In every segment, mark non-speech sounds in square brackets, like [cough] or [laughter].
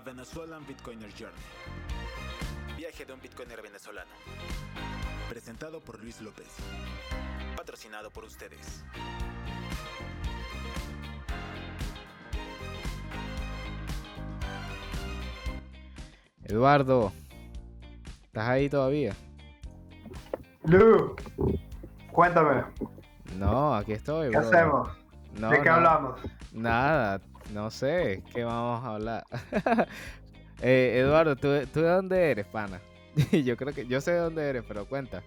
A Venezuelan Bitcoiner Journey. Viaje de un Bitcoiner venezolano. Presentado por Luis López. Patrocinado por ustedes. Eduardo, ¿estás ahí todavía? Lu, cuéntame, No, aquí estoy. ¿qué bro. hacemos? No, ¿De qué no, hablamos? Nada, no sé, ¿qué vamos a hablar? [laughs] Eh, Eduardo, ¿tú, ¿tú de dónde eres, pana? [laughs] yo creo que, yo sé de dónde eres, pero cuenta.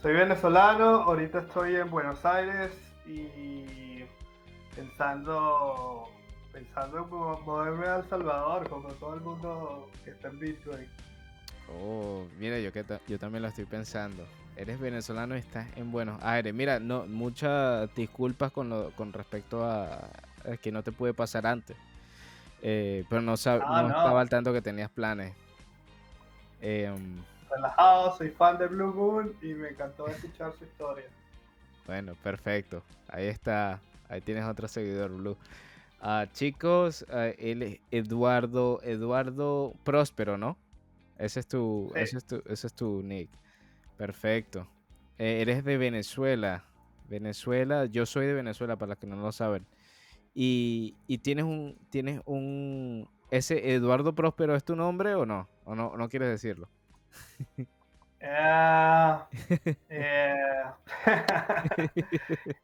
Soy venezolano, ahorita estoy en Buenos Aires y pensando, pensando en mo- moverme a El Salvador, como todo el mundo que está en Bitcoin. Oh, mira, yo, que yo también lo estoy pensando. Eres venezolano y estás en Buenos Aires. Mira, no, muchas disculpas con, lo, con respecto a, a que no te pude pasar antes. Eh, pero no, sab- Ah, no no. estaba al tanto que tenías planes. Em, Relajado, soy fan de Blue Moon y me encantó escuchar su historia. Bueno, perfecto. Ahí está. Ahí tienes otro seguidor, Blue. Ah, chicos, ah, él es Eduardo, Eduardo Próspero, ¿no? Ese es tu, Sí. ese es tu, ese es tu nick. Perfecto. Eh, eres de Venezuela. Venezuela, yo soy de Venezuela, para los que no lo saben. Y, y tienes un, tienes un, ese Eduardo Próspero es tu nombre o no? ¿O no, no quieres decirlo? [laughs] Eh, eh, [laughs]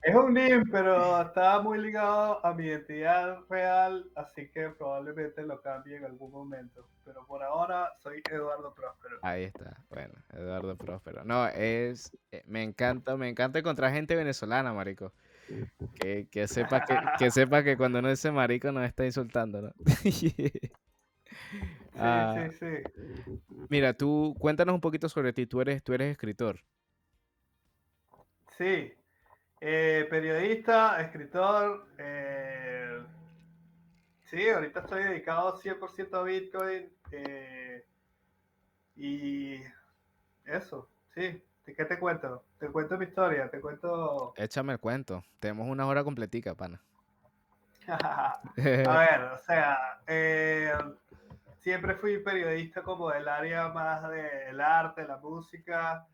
es un NIM, pero está muy ligado a mi identidad real, así que probablemente lo cambie en algún momento. Pero por ahora soy Eduardo Próspero. Ahí está, bueno, Eduardo Próspero. No, es, eh, me encanta, me encanta encontrar gente venezolana, marico. Que, que sepa que, que sepa que cuando uno dice marico nos está insultando, ¿no? [laughs] Sí, Ah, sí, sí. Mira, tú cuéntanos un poquito sobre ti. Tú eres, tú eres escritor. Sí, eh, periodista, escritor. eh, sí, ahorita estoy dedicado 100% a Bitcoin. eh, y eso, sí. ¿De ¿Qué te cuento? Te cuento mi historia, te cuento... Échame el cuento. Tenemos una hora completica, pana. [laughs] A [laughs] ver, o sea, eh, siempre fui periodista como del área más del arte, la música,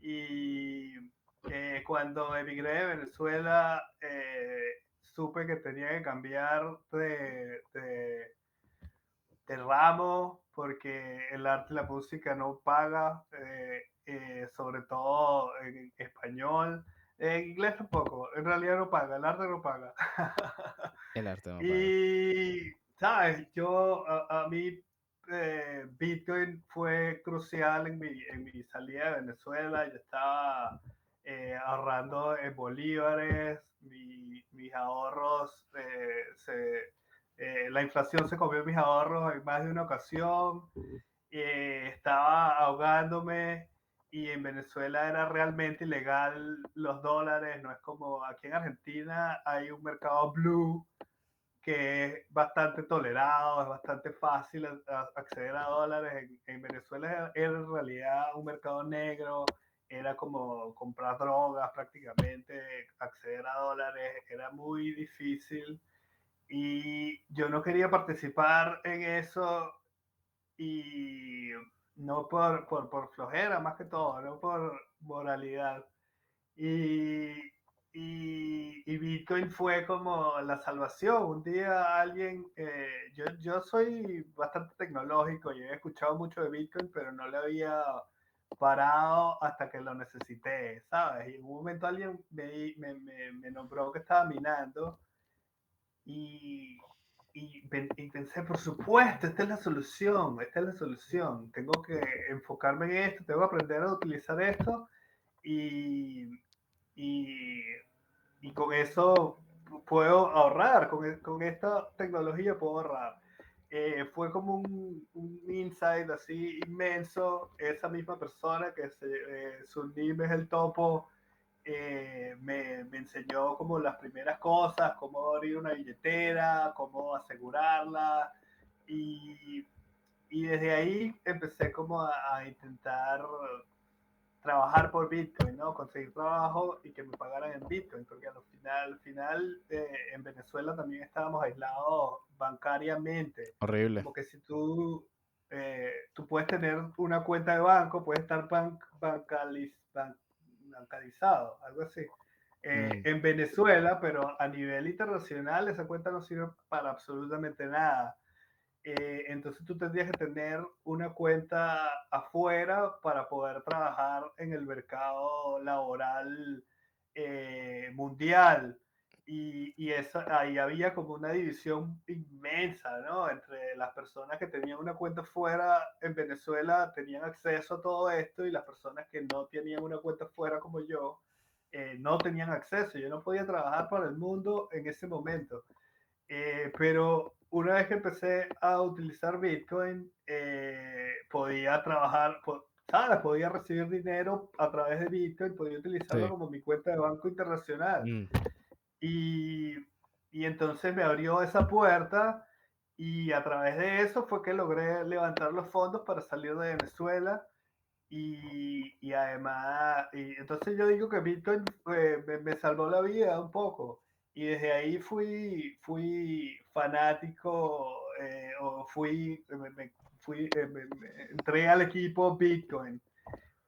y eh, cuando emigré de Venezuela eh, supe que tenía que cambiar de, de, de ramo porque el arte y la música no paga, eh, eh, sobre todo en español. En inglés tampoco, en realidad no paga, el arte no paga. [laughs] El arte no paga. Y, ¿sabes? Yo, a, a mí, eh, Bitcoin fue crucial en mi, en mi salida de Venezuela. Yo estaba eh, ahorrando en bolívares, mi- mis ahorros, eh, se- la inflación se comió mis ahorros en más de una ocasión. estaba ahogándome y en Venezuela era realmente ilegal los dólares, no es como aquí en Argentina hay un mercado blue que es bastante tolerado, es bastante fácil a- a- acceder a dólares. En, en Venezuela era, en realidad un mercado negro, era como comprar drogas prácticamente, acceder a dólares, era muy difícil. Y yo no quería participar en eso y no por, por, por flojera más que todo, no por moralidad. Y, y, y Bitcoin fue como la salvación. Un día alguien, eh, yo, yo soy bastante tecnológico, yo he escuchado mucho de Bitcoin, pero no le había parado hasta que lo necesité, ¿sabes? Y en un momento alguien me, me, me, me nombró que estaba minando y, y, y pensé, por supuesto, esta es la solución, esta es la solución. Tengo que enfocarme en esto, tengo que aprender a utilizar esto y, y, y con eso puedo ahorrar, con, e- con esta tecnología puedo ahorrar. Eh, fue como un, un insight así inmenso. Esa misma persona que se, eh, su es el topo, eh, me, me enseñó como las primeras cosas, cómo abrir una billetera, cómo asegurarla. Y, y desde ahí empecé como a, a intentar trabajar por Bitcoin, ¿no? Conseguir trabajo y que me pagaran en Bitcoin, porque al final, al final eh, en Venezuela también estábamos aislados bancariamente. Horrible. Porque si tú, eh, tú puedes tener una cuenta de banco, puedes estar bank, bancaliz, bancarizado, algo así. Eh, mm. En Venezuela, pero a nivel internacional esa cuenta no sirve para absolutamente nada. Eh, entonces tú tendrías que tener una cuenta afuera para poder trabajar en el mercado laboral eh, mundial. Y, y eso, ahí había como una división inmensa, ¿no? Entre las personas que tenían una cuenta fuera en Venezuela tenían acceso a todo esto y las personas que no tenían una cuenta fuera como yo eh, no tenían acceso. Yo no podía trabajar para el mundo en ese momento. pero una vez que empecé a utilizar Bitcoin, eh, podía trabajar, ¿sabes? Podía recibir dinero a través de Bitcoin, podía utilizarlo como mi cuenta de banco internacional. Mm. Y, y entonces me abrió esa puerta y a través de eso fue que logré levantar los fondos para salir de Venezuela. Y, y además, y entonces yo digo que Bitcoin eh, me, me salvó la vida un poco y desde ahí fui, fui fanático eh, o fui, me, fui eh, entré al equipo Bitcoin,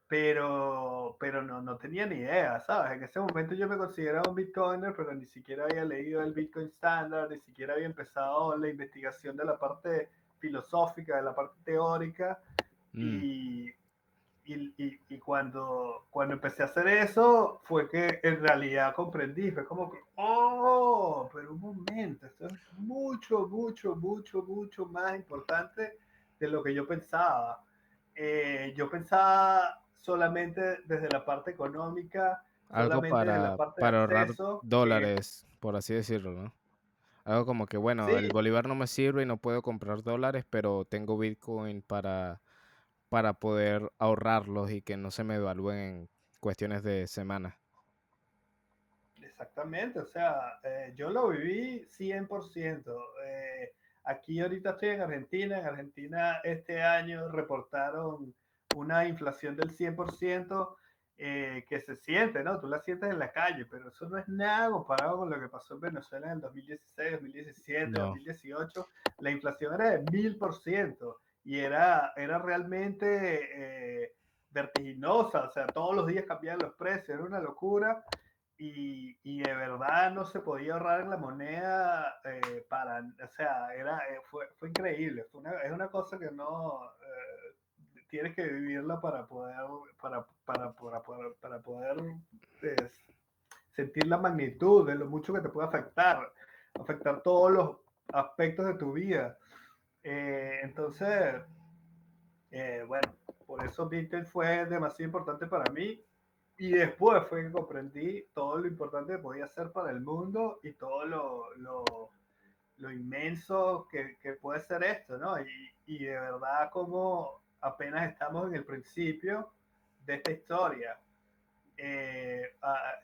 pero, pero no, no tenía ni idea, ¿sabes? En ese momento yo me consideraba un Bitcoiner, pero ni siquiera había leído el Bitcoin Standard, ni siquiera había empezado la investigación de la parte filosófica, de la parte teórica, mm. y, y, y, cuando, cuando empecé a hacer eso, fue que en realidad comprendí, fue como que, oh, pero un momento, esto es mucho, mucho, mucho, mucho más importante de lo que yo pensaba. Eh, yo pensaba solamente desde la parte económica, algo para, para ahorrar dólares, por así decirlo, ¿no? Algo como que, bueno, el bolívar no me sirve y no puedo comprar dólares, pero tengo Bitcoin para para poder ahorrarlos y que no se me evalúen en cuestiones de semana. Exactamente, o sea, eh, yo lo viví 100%. Eh, aquí ahorita estoy en Argentina, en Argentina este año reportaron una inflación del 100%. Eh, que se siente, ¿no? Tú la sientes en la calle, pero eso no es nada comparado con lo que pasó en Venezuela en el 2016, 2017, 2018. La inflación era de 1000% y era, era realmente eh, vertiginosa, o sea, todos los días cambiaban los precios, era una locura y, y de verdad no se podía ahorrar en la moneda eh, para, o sea, era, eh, fue, fue increíble, fue una, es una cosa que no, tienes que vivirla para poder, para, para, para, para, para poder sentir la magnitud de lo mucho que te puede afectar, afectar todos los aspectos de tu vida. Eh, entonces, eh, bueno, por eso Bitcoin fue demasiado importante para mí. Y después fue que comprendí todo lo importante que podía ser para el mundo y todo lo, lo, lo inmenso que, que, puede ser esto, ¿no? Y, y, de verdad como apenas estamos en el principio de esta historia. Eh,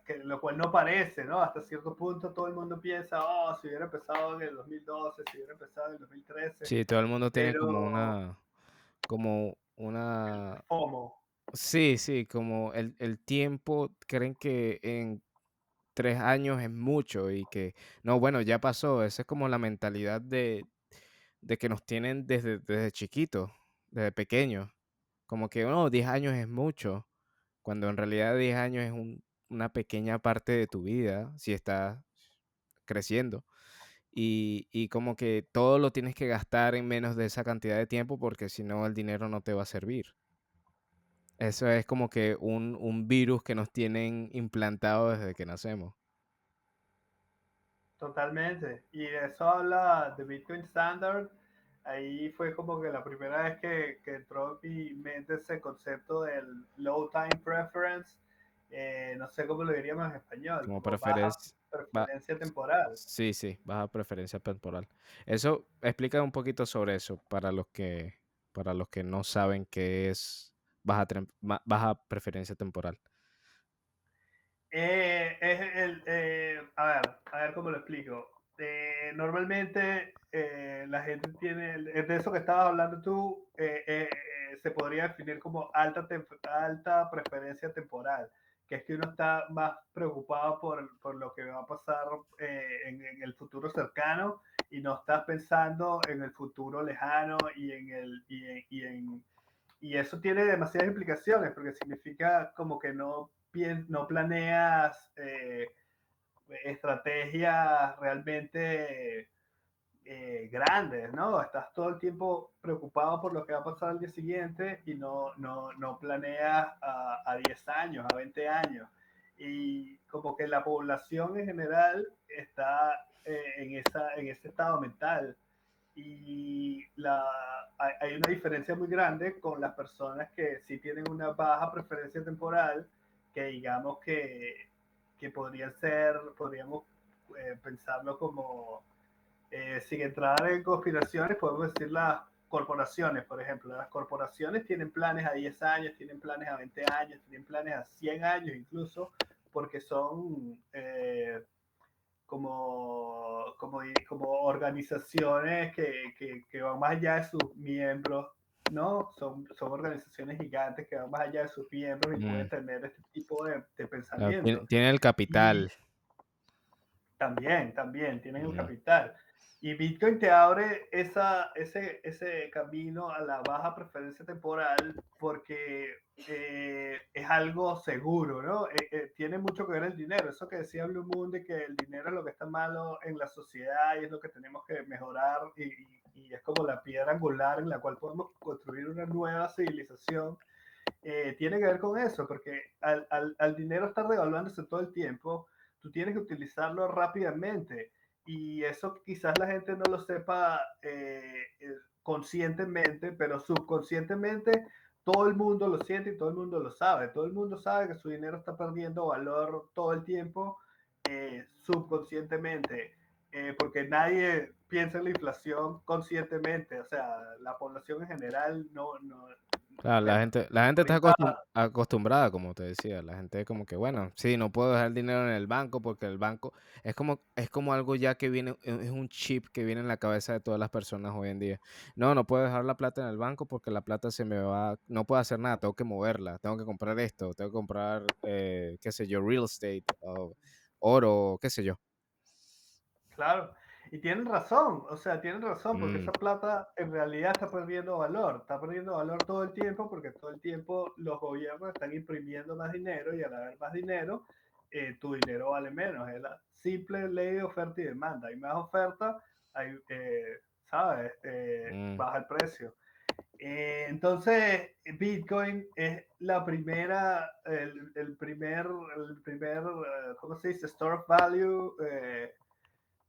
que, lo cual no parece, ¿no? Hasta cierto punto todo el mundo piensa, oh, si hubiera empezado en el 2012, si hubiera empezado en el 2013. Sí, todo el mundo tiene como una, como una... ¿Cómo? Sí, sí, como el, el tiempo, creen que en tres años es mucho y que, no, bueno, ya pasó, esa es como la mentalidad de, de que nos tienen desde, desde chiquitos, desde pequeños, como que, no, 10 años es mucho cuando en realidad 10 años es una pequeña parte de tu vida, si estás creciendo. Y, como que todo lo tienes que gastar en menos de esa cantidad de tiempo porque si no el dinero no te va a servir. Eso es como que un, virus que nos tienen implantado desde que nacemos. Totalmente. Y eso habla de Bitcoin Standard ahí fue como que la primera vez que, que entró en mi mente ese concepto del low time preference. Eh, no sé cómo lo diríamos en español. Como, preferencia, preferencia temporal. Sí, sí, baja preferencia temporal. Eso explica un poquito sobre eso para los que para los que no saben qué es baja, baja preferencia temporal. Eh, es el, eh, a ver, a ver cómo lo explico. Eh, normalmente eh, la gente tiene, de eso que estabas hablando tú, eh, se podría definir como alta, alta preferencia temporal, que es que uno está más preocupado por, por lo que va a pasar eh, en, en, el futuro cercano y no estás pensando en el futuro lejano y en el y y en, y eso tiene demasiadas implicaciones porque significa como que no no planeas eh, estrategias realmente eh, grandes, ¿no? Estás todo el tiempo preocupado por lo que va a pasar al día siguiente y no, no, no planeas a, a 10 años, a 20 años. Y como que la población en general está eh, en, esa, en ese estado mental. Y la, hay, una diferencia muy grande con las personas que sí tienen una baja preferencia temporal, que digamos que, que podrían ser, podríamos eh, pensarlo como eh, sin entrar en conspiraciones, podemos decir las corporaciones, por ejemplo. Las corporaciones tienen planes a 10 años, tienen planes a 20 años, tienen planes a 100 años incluso, porque son eh, como, como, como organizaciones que, que, que, van más allá de sus miembros, ¿no? Son, son organizaciones gigantes que van más allá de sus miembros y mm. pueden tener este tipo de, de pensamiento. Tienen el capital. Y también, también, tienen mm. el capital. Y Bitcoin te abre esa, ese, ese camino a la baja preferencia temporal porque eh, es algo seguro, ¿no? Eh, eh, tiene mucho que ver el dinero. Eso que decía Blue Moon de que el dinero es lo que está malo en la sociedad y es lo que tenemos que mejorar y, y es como la piedra angular en la cual podemos construir una nueva civilización. tiene que ver con eso, porque al, al, al dinero estar devaluándose todo el tiempo, tú tienes que utilizarlo rápidamente y eso quizás la gente no lo sepa eh, eh, conscientemente, pero subconscientemente todo el mundo lo siente y todo el mundo lo sabe. Todo el mundo sabe que su dinero está perdiendo valor todo el tiempo eh, subconscientemente, porque nadie piensa en la inflación conscientemente. O sea, la población en general no, no, Claro, la gente, la gente está acostumbrada, como te decía, la gente como que, bueno, sí, no puedo dejar el dinero en el banco porque el banco es como, es como algo ya que viene, es un chip que viene en la cabeza de todas las personas hoy en día. No, no puedo dejar la plata en el banco porque la plata se me va, no puedo hacer nada, tengo que moverla, tengo que comprar esto, tengo que comprar, eh, qué sé yo, real estate, o oro, qué sé yo. Claro. Y tienen razón, o sea, tienen razón, porque mm. esa plata en realidad está perdiendo valor, está perdiendo valor todo el tiempo, porque todo el tiempo los gobiernos están imprimiendo más dinero y al haber más dinero, eh, tu dinero vale menos. Es la simple ley de oferta y demanda. Hay más oferta, hay, eh, ¿sabes? Eh, mm. Baja el precio. entonces, Bitcoin es la primera, el, el primer, el primer, ¿cómo se dice? Store of value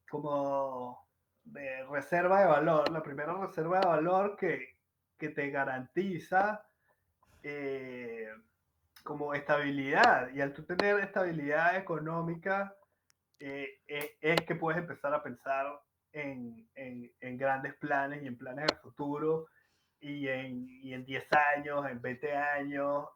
como reserva de valor, la primera reserva de valor que, que te garantiza eh, como estabilidad. Y al tú tener estabilidad económica, eh, eh, es que puedes empezar a pensar en, en, grandes planes y en planes de futuro y en, y en 10 años, en 20 años.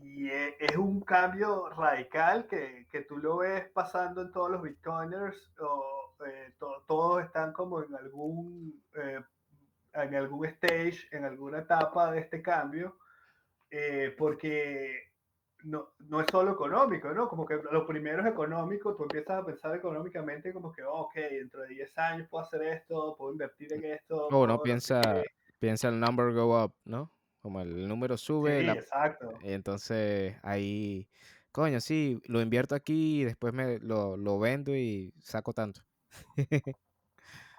Y e, es un cambio radical que, que, tú lo ves pasando en todos los bitcoiners, o, eh, todos están como en algún, eh, en algún stage, en alguna etapa de este cambio, eh, porque no, no, es solo económico, ¿no? Como que lo primero es económico, tú empiezas a pensar económicamente como que, oh, ok, dentro de 10 años puedo hacer esto, puedo invertir en esto. No, no piensa, piensa el number go up, ¿no? Como el número sube. Sí, exacto. Entonces ahí, coño, sí, lo invierto aquí y después me lo, lo vendo y saco tanto. [laughs]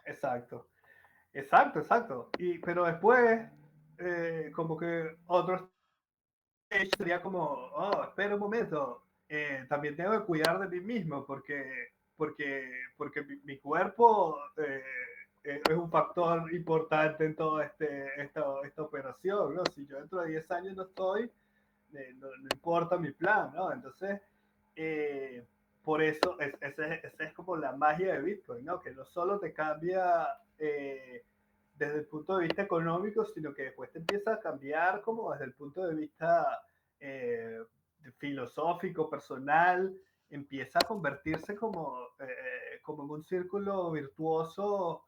exacto. Exacto, exacto. Y, pero después, eh, como que otro sería como, oh, espera un momento, eh, también tengo que cuidar de mí mismo porque, porque, porque mi, mi cuerpo eh, es un factor importante en toda este, esta, esta operación, ¿no? Si yo dentro de 10 años no estoy, eh, no, no, importa mi plan, ¿no? Entonces, eh, por eso, es, esa es, es, como la magia de Bitcoin, ¿no? Que no solo te cambia eh, desde el punto de vista económico, sino que después te empieza a cambiar como desde el punto de vista eh, filosófico, personal, empieza a convertirse como, como en un círculo virtuoso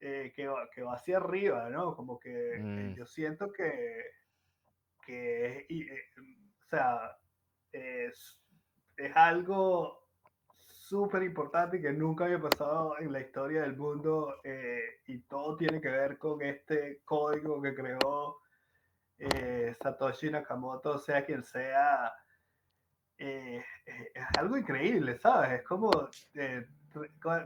eh, que, va, que va hacia arriba, ¿no? Como que eh, Mm. yo siento que, que y, eh, o sea, es, es algo súper importante que nunca había pasado en la historia del mundo eh, y todo tiene que ver con este código que creó eh, Satoshi Nakamoto, sea quien sea, es algo increíble, ¿sabes? Es como, eh, tre- ¿cu-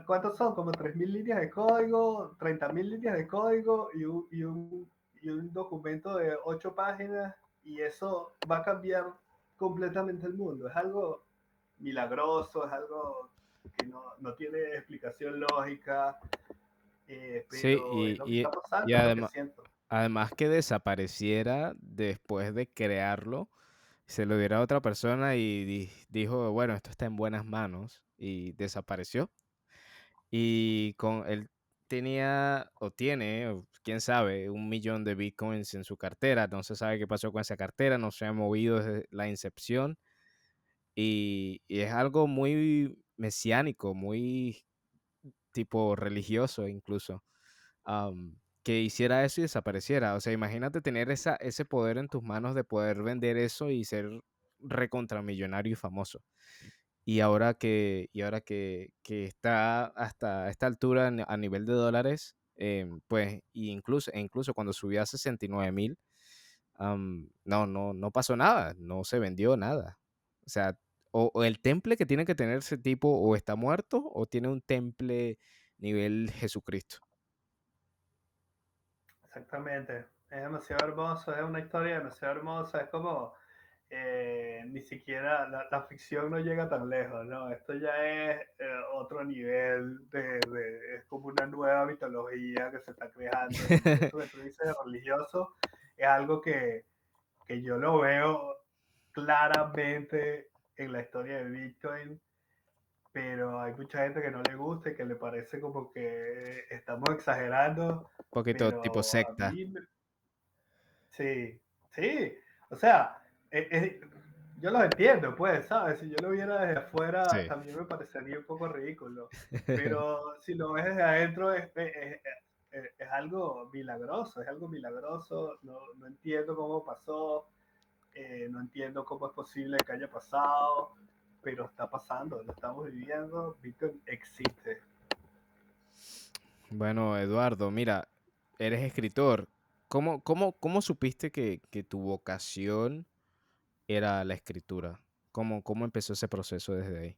¿cuántos son? Como 3.000 líneas de código, 30.000 líneas de código y un, y, un, y un documento de 8 páginas y eso va a cambiar completamente el mundo. Es algo milagroso, es algo que no, no tiene explicación lógica. eh, pero Sí, y- es lo que y- está pasando, y que además- siento. Además que desapareciera después de crearlo, se lo diera a otra persona y di- dijo, bueno, esto está en buenas manos y desapareció. Y con él tenía o tiene, quién sabe, un millón de bitcoins en su cartera. No se sabe qué pasó con esa cartera, no se ha movido desde la incepción. Y, es algo muy mesiánico, muy tipo religioso incluso, que hiciera eso y desapareciera. O sea, imagínate tener esa, ese poder en tus manos de poder vender eso y ser recontramillonario y famoso. Y ahora que, y ahora que, que está hasta esta altura a nivel de dólares, em, pues, incluso, e incluso cuando subió a 69 mil, am, no, no, no pasó nada, no se vendió nada. O sea, o, o el temple que tiene que tener ese tipo o está muerto o tiene un temple nivel Jesucristo. Exactamente. Es demasiado hermoso, es una historia demasiado hermosa. Es como eh, ni siquiera la, ficción no llega tan lejos, ¿no? Esto ya es eh, otro nivel de, es como una nueva mitología que se está creando. Eso que religioso es algo que, que yo lo veo claramente en la historia de Bitcoin, pero hay mucha gente que no le gusta y que le parece como que estamos exagerando. Un poquito tipo secta. mí Sí, sí. O sea, eh, eh, yo los entiendo, pues, ¿sabes? Si yo lo viera desde afuera, Sí. también me parecería un poco ridículo. [laughs] Pero si lo ves desde adentro, es- es- es algo milagroso, es algo milagroso. No, no entiendo cómo pasó, eh, no entiendo cómo es posible que haya pasado, pero está pasando, lo estamos viviendo. Bitcoin existe. Bueno, Eduardo, mira, eres escritor. ¿Cómo, cómo, cómo supiste que, que tu vocación era la escritura? ¿Cómo, cómo empezó ese proceso desde ahí?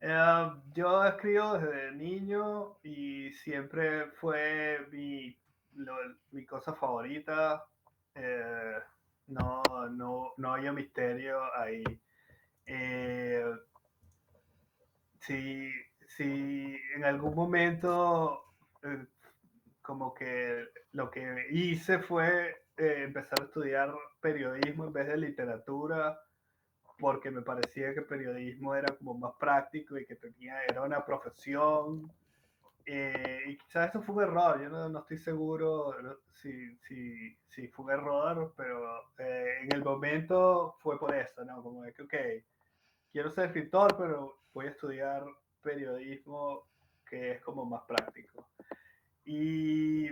Eh, yo escribo desde niño y siempre fue mi, lo- mi cosa favorita. Eh, no, no, no había misterio ahí. Eh, si, si en algún momento eh, como que lo que hice fue eh, empezar a estudiar periodismo en vez de literatura porque me parecía que periodismo era como más práctico y que tenía, era una profesión. Eh, y quizás eso fue un error, yo no, no estoy seguro si, si, si fue un error, pero en el momento fue por eso, ¿no? Como de que, ok, quiero ser escritor, pero voy a estudiar periodismo que es como más práctico. Y,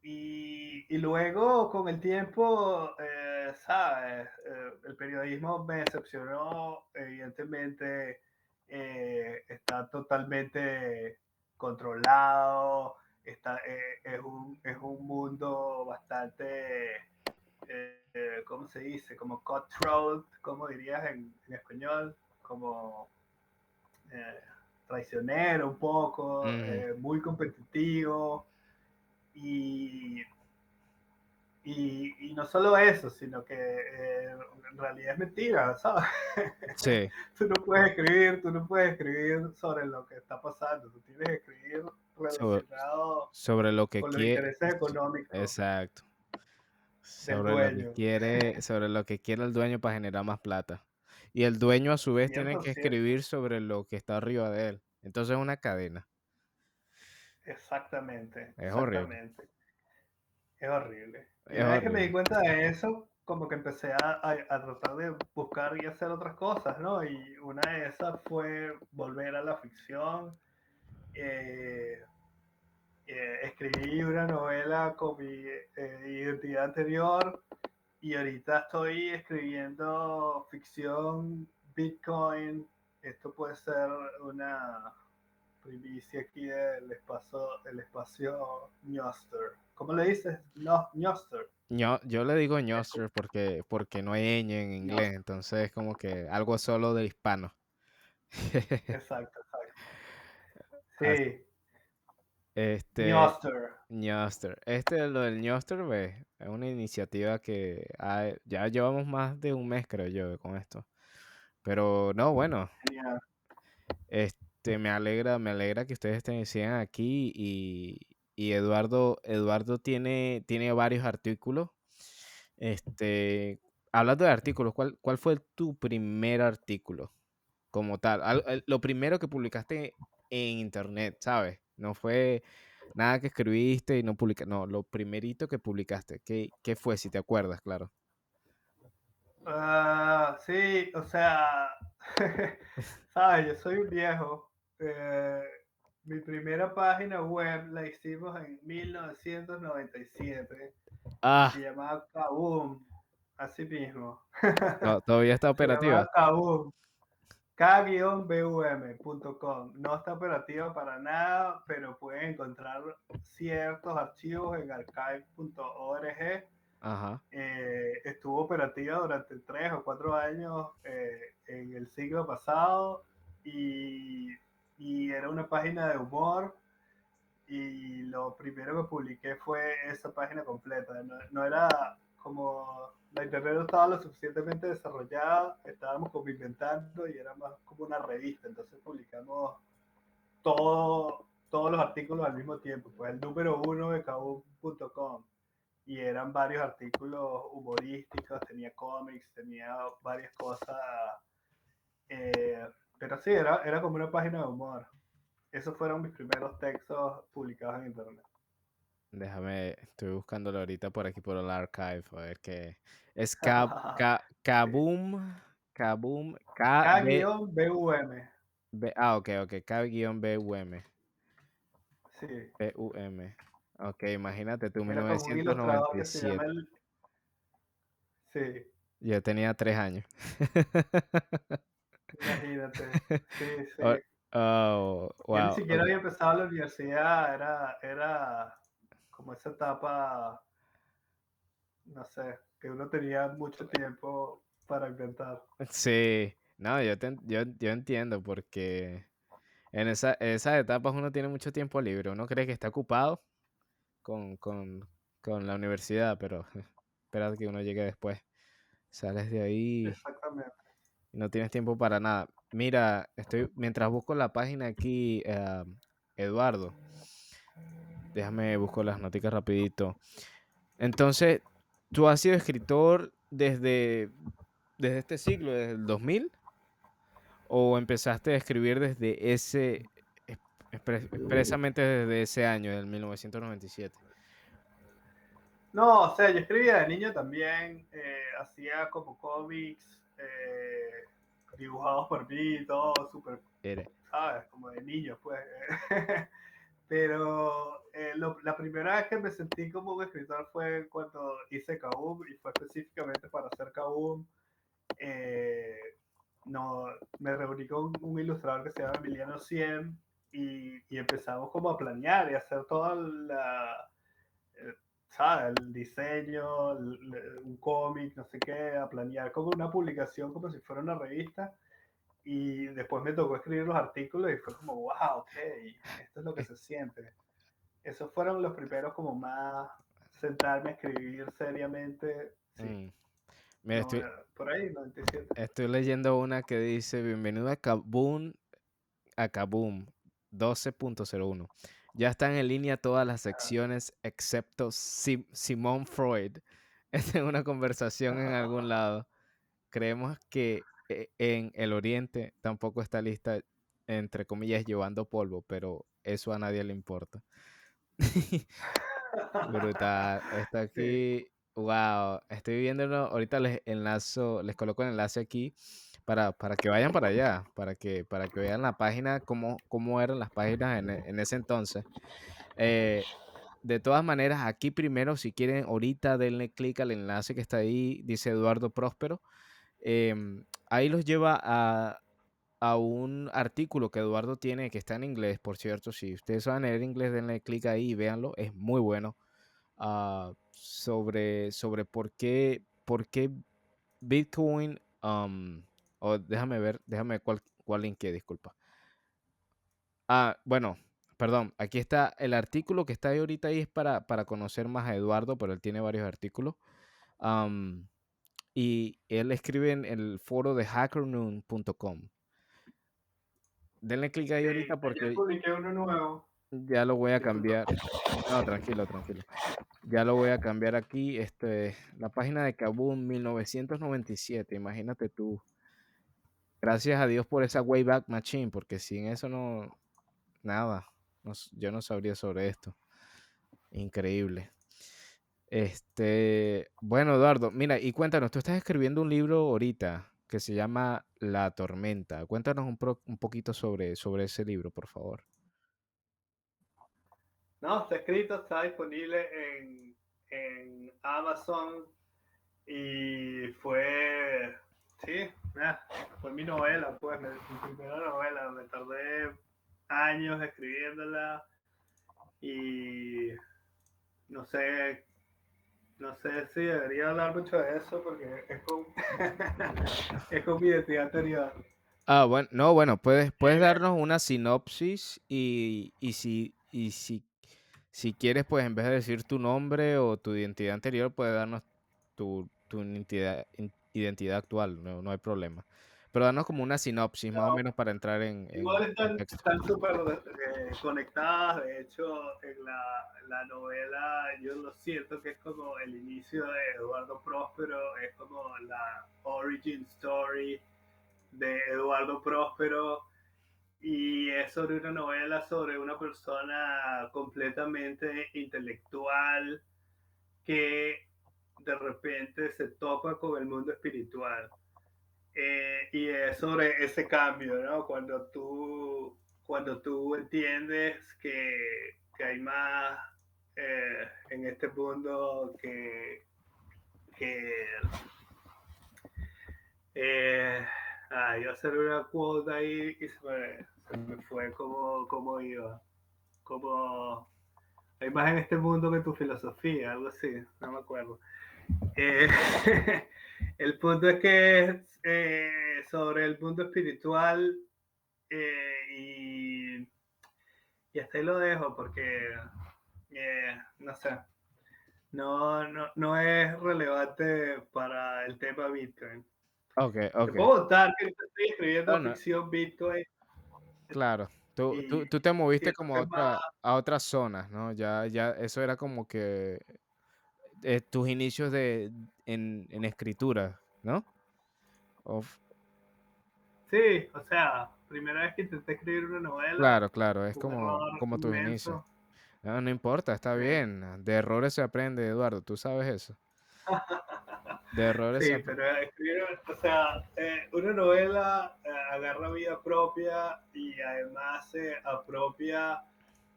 y, luego con el tiempo, eh, ¿sabes? Eh, el periodismo me decepcionó, evidentemente eh, está totalmente controlado, está, es, un, es un mundo bastante, eh, ¿cómo se dice? Como cutthroat, ¿cómo dirías en, en español? Como eh, traicionero un poco, Ujú. eh, muy competitivo. Y, y, y no solo eso, sino que en realidad es mentira, ¿sabes? [laughs] Sí, Tú no puedes escribir, tú no puedes escribir sobre lo que está pasando, tú tienes que escribir Sobre- relacionado sobre lo que con los intereses económicos. Exacto. Sobre lo que quiere, sobre lo que quiere el dueño para generar más plata. Y el dueño a su vez tiene que 100%. escribir sobre lo que está arriba de él. Entonces es una cadena. Exactamente. Es horrible. exactamente. Es horrible. Y Es una vez que me di horrible. cuenta de eso, como que empecé a, a- a tratar de buscar y hacer otras cosas, ¿no? Y una de esas fue volver a la ficción. eh, eh, escribí una novela con mi eh, identidad anterior y ahorita estoy escribiendo ficción, Bitcoin. Esto puede ser una primicia aquí del espacio, el espacio Ñoster. ¿Cómo le dices? No, Ñoster. Yo, yo le digo ñoster porque, porque no hay ñ en inglés, entonces es como que algo solo de hispano. [laughs] Exacto, exacto. Sí. Este. Ñoster. Este, lo del Ñoster, ve, es una iniciativa que ha- ya llevamos más de un mes, creo yo, con esto. Pero no, bueno, Genial. este, me alegra, me alegra que ustedes estén, sigan aquí y, y Eduardo, Eduardo tiene, tiene varios artículos. Este, hablando de artículos, ¿cuál, cuál fue tu primer artículo como tal? Al- al- lo primero que publicaste en internet, ¿sabes? No fue nada que escribiste y no publicaste, no, lo primerito que publicaste. ¿Qué, qué fue, si te acuerdas, claro? Ah, sí, o sea, [laughs] sabes, yo soy un viejo. Eh, mi primera página web la hicimos en 1997. Ah, Se llamaba Kaboom, así mismo. to- todavía está [laughs] Se operativa. llamaba Kaboom. K-bum.com. No está operativa para nada, pero pueden encontrar ciertos archivos en archive.org. Eh, estuvo operativa durante tres o cuatro años eh, en el siglo pasado y, y era una página de humor y lo primero que publiqué fue esa página completa. No, no era como la internet no estaba lo suficientemente desarrollada, estábamos como inventando y era más como una revista, entonces publicamos todo, todos los artículos al mismo tiempo. Pues el número uno de kaboom.com y eran varios artículos humorísticos, tenía cómics, tenía varias cosas, eh, pero sí, era, era como una página de humor. Esos fueron mis primeros textos publicados en internet. Déjame, estoy buscándolo ahorita por aquí por el archive, a ver qué. Es [laughs] Kab- Ka- Kaboom, Kaboom, K K-BUM. B- ah, ok, ok, K-BUM, Sí. B-U-M. Ok, imagínate tú, Era como un ilustrador que se 1997. llama el... Sí, Yo tenía tres años. [laughs] imagínate. Sí, [laughs] sí. Oh, Oh, Yo ni wow. siquiera ok. había empezado la universidad, era, era como esa etapa, no sé, que uno tenía mucho tiempo para inventar. Sí, no, yo, te yo, yo entiendo porque en esa, esas etapas uno tiene mucho tiempo libre. Uno cree que está ocupado con, con, con la universidad, pero [laughs] espera que uno llegue después. Sales de ahí Exactamente. y no tienes tiempo para nada. Mira, estoy mientras busco la página aquí, eh, Eduardo. Déjame busco las noticias rapidito. Entonces, ¿tú has sido escritor desde, desde este siglo, desde el 2000? ¿O empezaste a escribir desde ese, es- expre- expresamente desde ese año, del 1997? No, o sea, yo escribía de niño también, eh, hacía como cómics eh, dibujados por mí y todo, súper. ¿sabes? Como de niño, pues. [laughs] Pero eh, lo- la primera vez que me sentí como un escritor fue cuando hice Kaboom y fue específicamente para hacer Kaboom. Eh, no, me reuní con un ilustrador que se llama Emiliano Cien y, y empezamos como a planear y hacer toda la, eh. El diseño, el- el- un cómic, no sé qué, a planear como una publicación como si fuera una revista. Y después me tocó escribir los artículos y fue como, wow, ok, esto es lo que se siente. Esos fueron los primeros como más sentarme a escribir seriamente. Sí, Mm. Mira, no, estoy, por ahí, 97. estoy leyendo una que dice, bienvenido a Kaboom, a Kaboom 12.01. Ya están en línea todas las secciones excepto Sim- Simón Freud. [laughs] Esta es una conversación en algún lado. Creemos que en el Oriente tampoco está lista, entre comillas, llevando polvo, pero eso a nadie le importa. [laughs] Brutal. Está [laughs] Sí. aquí Wow, estoy viéndolo. Ahorita les enlazo, les coloco el enlace aquí para, para que vayan para allá, para que, para que vean la página, cómo, cómo eran las páginas en, en ese entonces. Eh, de todas maneras, aquí primero, si quieren, ahorita denle clic al enlace que está ahí, dice Eduardo Próspero. Em, ahí los lleva a, a un artículo que Eduardo tiene, que está en inglés, por cierto. Si ustedes saben leer inglés, denle clic ahí y véanlo. Es muy bueno. ah, sobre, sobre por qué, por qué Bitcoin. um, déjame ver, déjame cuál, cuál link disculpa. Ah, bueno, perdón, aquí está el artículo que está ahí ahorita ahí es para, para conocer más a Eduardo, pero él tiene varios artículos. Y él escribe en el foro de hackernoon.com. Denle clic ahí ahorita porque publiqué uno nuevo. ya lo voy a cambiar. No, tranquilo, tranquilo. Ya lo voy a cambiar aquí. Este, la página de Kabul 1997. Imagínate tú. Gracias a Dios por esa Wayback Machine, porque sin eso no, nada. no yo no sabría sobre esto. Increíble. Este, bueno, Eduardo, mira, y cuéntanos, tú estás escribiendo un libro ahorita que se llama La Tormenta. Cuéntanos un, poquito sobre, sobre ese libro, por favor. No, está escrito, está disponible en, en Amazon y fue, sí, fue mi novela, pues, mi primera novela. Me tardé años escribiéndola y no sé, no sé si debería hablar mucho de eso porque es con, [laughs] es con mi identidad anterior. Ah, bueno, no, bueno, puedes, puedes darnos una sinopsis y, y si, y si, si quieres, pues en vez de decir tu nombre o tu identidad anterior, puedes darnos tu, tu identidad, identidad actual, no, no hay problema. Pero danos como una sinopsis, más o no, menos, para entrar en, en Igual están están súper eh, conectadas, de hecho en la, la novela yo lo siento que es como el inicio de Eduardo Próspero, es como la origin story de Eduardo Próspero y es sobre una novela sobre una persona completamente intelectual que de repente se topa con el mundo espiritual. Eh, y es sobre ese cambio, ¿no? Cuando tú, cuando tú entiendes que, que hay más eh, en este mundo que, que eh, ah, a hacer una quote ahí y se me, se me fue como, como iba, como hay más en este mundo que tu filosofía, algo así, no me acuerdo. [laughs] El punto es que eh, sobre el mundo espiritual eh, y, y hasta ahí lo dejo porque eh, no sé, no, no, no es relevante para el tema Bitcoin. Ok, Te ok. puedo contar que estoy escribiendo no, ficción Bitcoin claro. Tú, y tú, tú te moviste como a otra, a otras zonas, ¿no? Ya, ya, eso era como que eh, tus inicios de, en, en escritura, ¿no? Of- sí, o sea, primera vez que intenté escribir una novela, claro, claro, es como, como tus inicios. No, no importa, está bien. De errores se aprende, Eduardo, tú sabes eso. [laughs] De errores se Sí, pero escribir, o sea, eh, una novela eh, agarra vida propia y además se apropia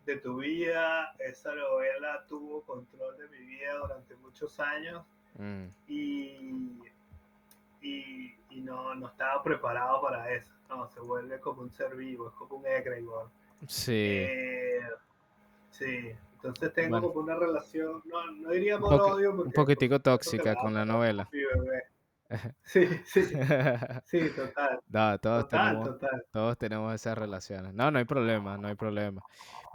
de tu vida. Esa novela tuvo control de mi vida durante muchos años Mm, y, y, y no, no estaba preparado para eso. No, se vuelve como un ser vivo, es como un egregor. Sí, Eh, sí, entonces tengo bueno, como una relación, no, no diría un, amor-odio un poquitico tóxica con la novela. mi bebé. [laughs] Sí, sí, [laughs] sí, total, No, todos total, tenemos, total. todos tenemos esas relaciones. No, no hay problema, no hay problema.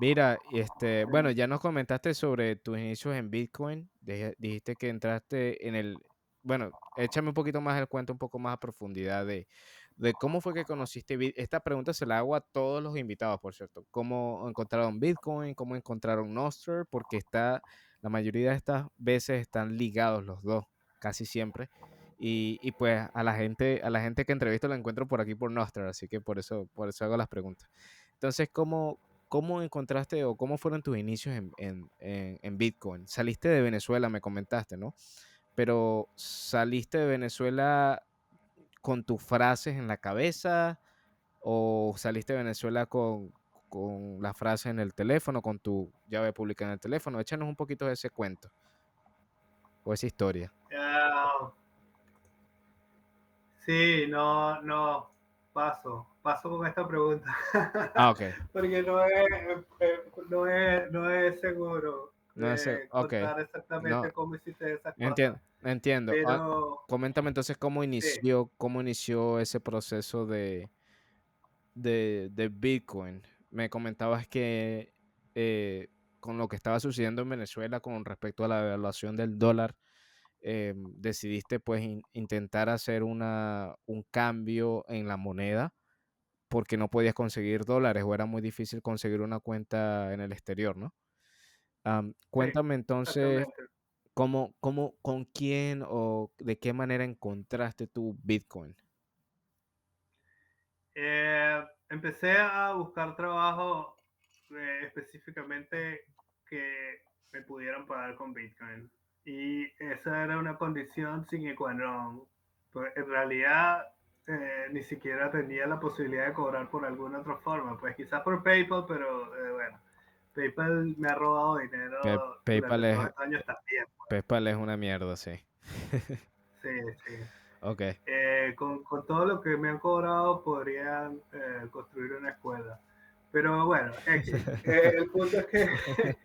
Mira, este, bueno, ya nos comentaste sobre tus inicios en Bitcoin. Dije- Dijiste que entraste en el, bueno, échame un poquito más el cuento, un poco más a profundidad de, de cómo fue que conociste Bitcoin. Esta pregunta se la hago a todos los invitados, por cierto. ¿Cómo encontraron Bitcoin? ¿Cómo encontraron Nostr? Porque está, la mayoría de estas veces están ligados los dos, casi siempre. Y, y pues a la gente, a la gente que entrevisto la encuentro por aquí por Nostr, así que por eso, por eso hago las preguntas. Entonces, ¿cómo, cómo encontraste o cómo fueron tus inicios en, en, en- en Bitcoin? Saliste de Venezuela, me comentaste, ¿no? pero saliste de Venezuela con tus frases en la cabeza o saliste de Venezuela con, con la frase en el teléfono, con tu llave pública en el teléfono. Échanos un poquito de ese cuento o esa historia. Ah, sí, no, no, paso, paso con esta pregunta. [laughs] Ah, ok. Porque no es, no es, no es seguro. No es eh, contar exactamente No. cómo hiciste esas cosas. Entiendo, entiendo. Ah, Pero coméntame entonces cómo inició, cómo inició ese proceso de, de, de Bitcoin. Me comentabas que eh, con lo que estaba sucediendo en Venezuela con respecto a la devaluación del dólar, eh, decidiste pues in- intentar hacer una, un cambio en la moneda porque no podías conseguir dólares o era muy difícil conseguir una cuenta en el exterior, ¿no? Am, cuéntame entonces cómo, cómo, con quién o de qué manera encontraste tu Bitcoin. Eh, empecé a buscar trabajo eh, específicamente que me pudieran pagar con Bitcoin. Y esa era una condición sine qua non. Pues en realidad eh, ni siquiera tenía la posibilidad de cobrar por alguna otra forma. Pues quizás por PayPal, pero eh, bueno, PayPal me ha robado dinero Pe- PayPal es- años también. PayPal es una mierda, sí. [laughs] Sí, sí. Ok. Eh, con, con todo lo que me han cobrado podrían eh, construir una escuela. Pero bueno. [laughs] Eh, el punto es que [laughs]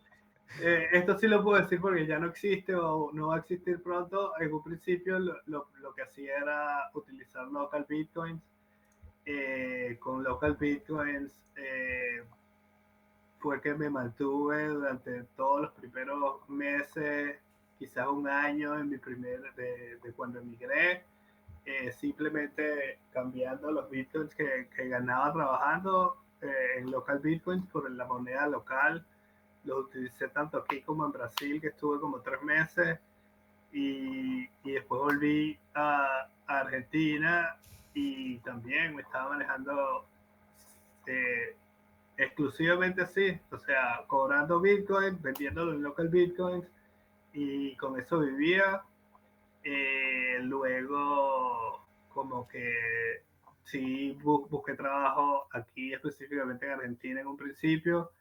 eh, esto sí lo puedo decir porque ya no existe o no va a existir pronto. En un principio lo, que hacía era utilizar local bitcoins. Eh, con local bitcoins eh, fue que me mantuve durante todos los primeros meses, quizás un año en mi primer, de, cuando emigré simplemente cambiando los bitcoins que, que ganaba trabajando eh, en local bitcoins por la moneda local. Los utilicé tanto aquí como en Brasil, que estuve como tres meses. Y, y después volví a, a Argentina y también me estaba manejando eh, exclusivamente así, o sea, cobrando bitcoin, vendiéndolo en local bitcoins y con eso vivía. Eh, luego, como que sí bu- busqué trabajo aquí específicamente en Argentina en un principio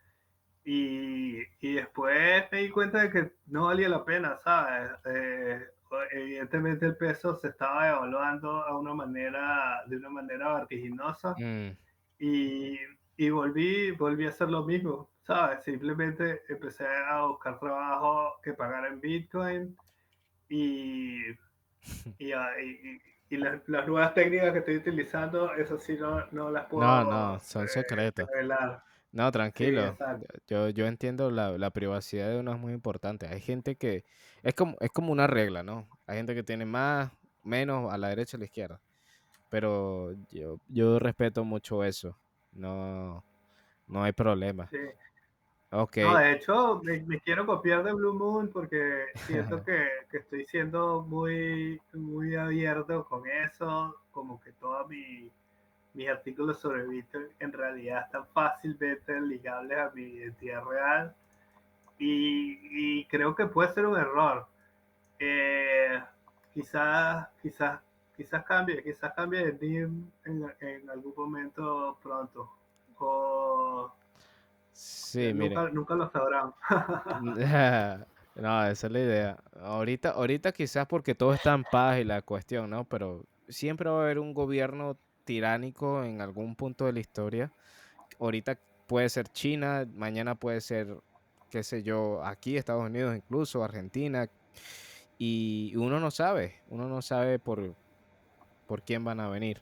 y, y después me di cuenta de que no valía la pena, ¿sabes? Eh, evidentemente el peso se estaba devaluando a una manera, de una manera vertiginosa Mm, y, y volví, volví a hacer lo mismo, ¿sabes? Simplemente empecé a buscar trabajo que pagara en Bitcoin y, y, y- y- las, las nuevas técnicas que estoy utilizando, eso sí no, no las puedo No, no, son eh, revelar. No, tranquilo. Yo, yo entiendo la, la privacidad de uno es muy importante. Hay gente que es como, es como una regla, ¿no? Hay gente que tiene más, menos a la derecha o a la izquierda. Pero yo, yo respeto mucho eso. No, no hay problema. Sí. Ok. No, de hecho, me, me quiero copiar de Blue Moon porque siento que, que estoy siendo muy, muy abierto con eso, como que todos mi, mis artículos sobre Bitcoin en realidad están fácilmente ligables a mi identidad real y, y creo que puede ser un error. Eh, quizás, quizás, quizás cambie, quizás cambie de team en, en algún momento pronto. O Sí, mire. nunca, nunca lo sabrán. [laughs] No, esa es la idea. Ahorita, ahorita quizás porque todo está en paz y la cuestión, ¿no? Pero siempre va a haber un gobierno tiránico en algún punto de la historia. Ahorita puede ser China, mañana puede ser, qué sé yo, aquí, Estados Unidos incluso, Argentina. Y uno no sabe, uno no sabe por, por quién van a venir.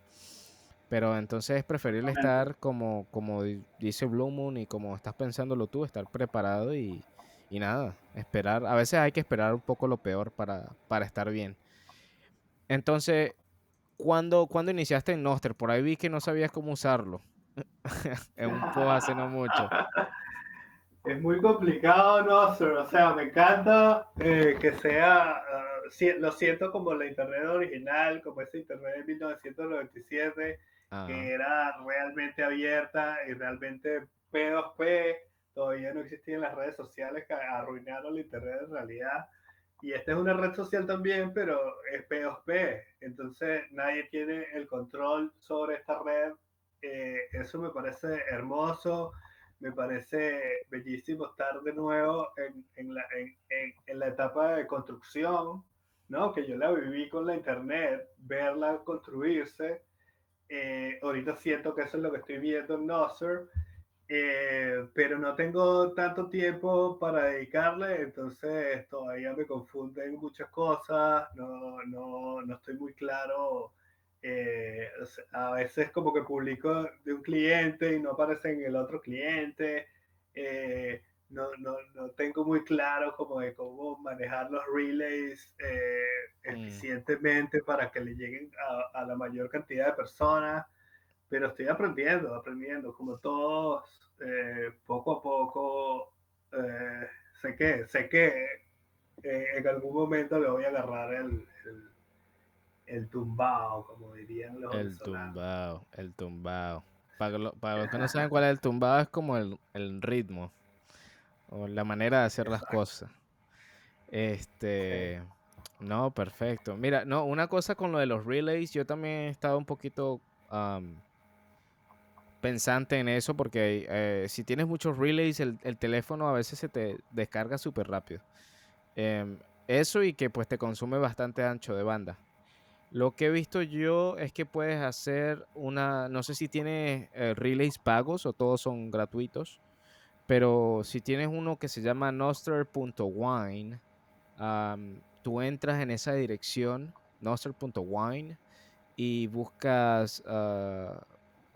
Pero entonces es preferible estar como, como di- dice Blue Moon y como estás pensándolo tú, estar preparado y, y nada, esperar. A veces hay que esperar un poco lo peor para, para estar bien. Entonces, ¿cuándo, ¿cuándo iniciaste en Noster? Por ahí vi que no sabías cómo usarlo. [laughs] en un post hace no mucho. [laughs] Es muy complicado, ¿no? sir? O sea, me encanta eh, que sea, ah, si- lo siento como la internet original, como ese internet de 1997, Ajá. que era realmente abierta y realmente P2P, todavía no existían las redes sociales que arruinaron la internet en realidad. Y esta es una red social también, pero es P2P. Entonces nadie tiene el control sobre esta red. Eh, eso me parece hermoso. Me parece bellísimo estar de nuevo en, en, la, en, en, la etapa de construcción, ¿no? Que yo la viví con la internet, verla construirse. Eh, ahorita siento que eso es lo que estoy viendo en Noster eh, pero no tengo tanto tiempo para dedicarle, entonces todavía me confunden muchas cosas, no, no, no estoy muy claro. Eh, a veces como que publico de un cliente y no aparece en el otro cliente. Eh, no, no, no, tengo muy claro como de cómo manejar los relays mm. eficientemente para que le lleguen a, a la mayor cantidad de personas pero estoy aprendiendo, aprendiendo, como todos, eh, poco a poco, eh, sé que, sé que eh, en algún momento le voy a agarrar el, el, tumbao, como dirían los El tumbao, el tumbao. Para, para los que no saben [laughs] cuál es el tumbao, es como el, el ritmo o la manera de hacer las cosas. Este, no, perfecto. Mira, no, una cosa con lo de los relays, yo también he estado un poquito pensante en eso porque eh, si tienes muchos relays, el, teléfono a veces se te descarga súper rápido. Em, eso y que pues te consume bastante ancho de banda. Lo que he visto yo es que puedes hacer una, no sé si tienes eh, relays pagos o todos son gratuitos, pero si tienes uno que se llama noster.wine, tú entras en esa dirección, noster.wine, y buscas ah,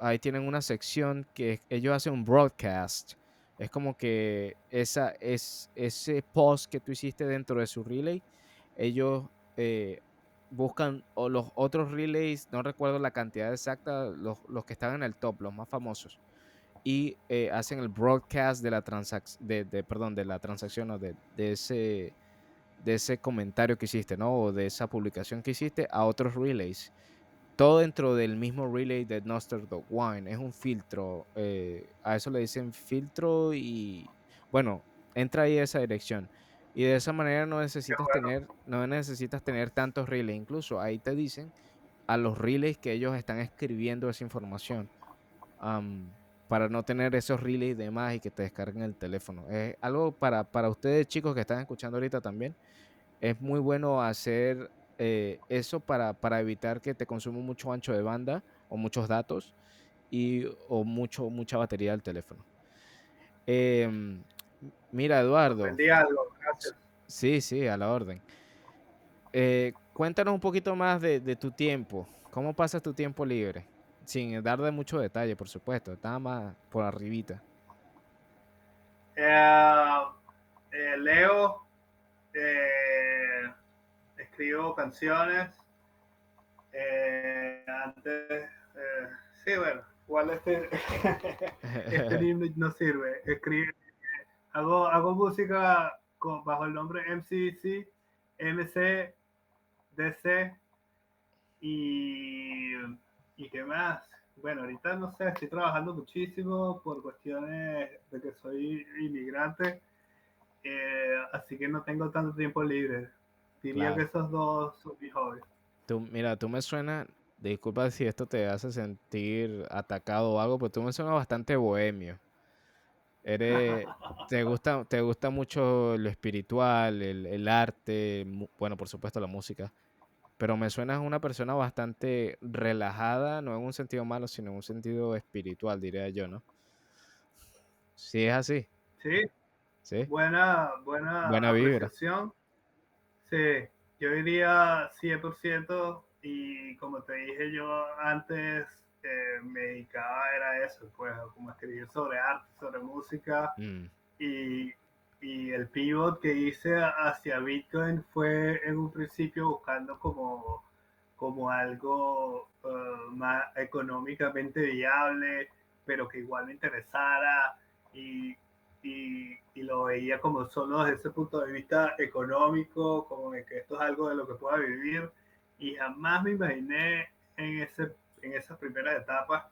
ahí tienen una sección que ellos hacen un broadcast. Es como que esa, es, ese post que tú hiciste dentro de su relay, ellos eh, buscan o los otros relays, no recuerdo la cantidad exacta, los, que están en el top, los más famosos, y eh, hacen el broadcast de la transacción, de, perdón, de la transacción o de, de, ese, de ese comentario que hiciste, ¿no? O de esa publicación que hiciste a otros relays todo dentro del mismo relay de Wine. Es un filtro. Eh, a eso le dicen filtro y bueno, entra ahí esa dirección. Y de esa manera no necesitas tener, no necesitas tener tantos relays. Incluso ahí te dicen a los relays que ellos están escribiendo esa información. para no tener esos relays de más y que te descarguen el teléfono. Es algo para, para ustedes chicos que están escuchando ahorita también. Es muy bueno hacer eh, eso para, para, evitar que te consuma mucho ancho de banda o muchos datos y, o mucho, mucha batería del teléfono. Em, mira, Eduardo. algo, gracias. Sí, sí, a la orden. Eh, cuéntanos un poquito más de, de, tu tiempo. ¿Cómo pasas tu tiempo libre? Sin dar de mucho detalle, por supuesto. Está más por arribita. Eh, leo escribo canciones. Eh, antes, eh, sí, bueno, igual este, [laughs] este [laughs] no sirve. Escribo, hago, hago música con, bajo el nombre MCC, MC, DC y, y qué más. Bueno, ahorita no sé, estoy trabajando muchísimo por cuestiones de que soy inmigrante, eh, así que no tengo tanto tiempo libre. Diría que esos dos son mis hobbies. Tú, mira, tú me suena, disculpa si esto te hace sentir atacado o algo, pero tú me suena bastante bohemio. Eres, [laughs] te gusta, te gusta mucho lo espiritual, el, el arte, bueno, por supuesto la música, pero me suenas una persona bastante relajada, no en un sentido malo, sino en un sentido espiritual, diría yo, ¿no? Sí es así. Sí. Sí. Buena, buena, buena vibra. Sí, yo diría 100% y como te dije yo antes, eh, me dedicaba a eso, pues como escribir sobre arte, sobre música mm. y, y, el pivot que hice hacia Bitcoin fue en un principio buscando como, como algo uh, más económicamente viable, pero que igual me interesara y y, lo veía como solo desde ese punto de vista económico, como de que esto es algo de lo que pueda vivir. Y jamás me imaginé en, ese, en esas primeras etapas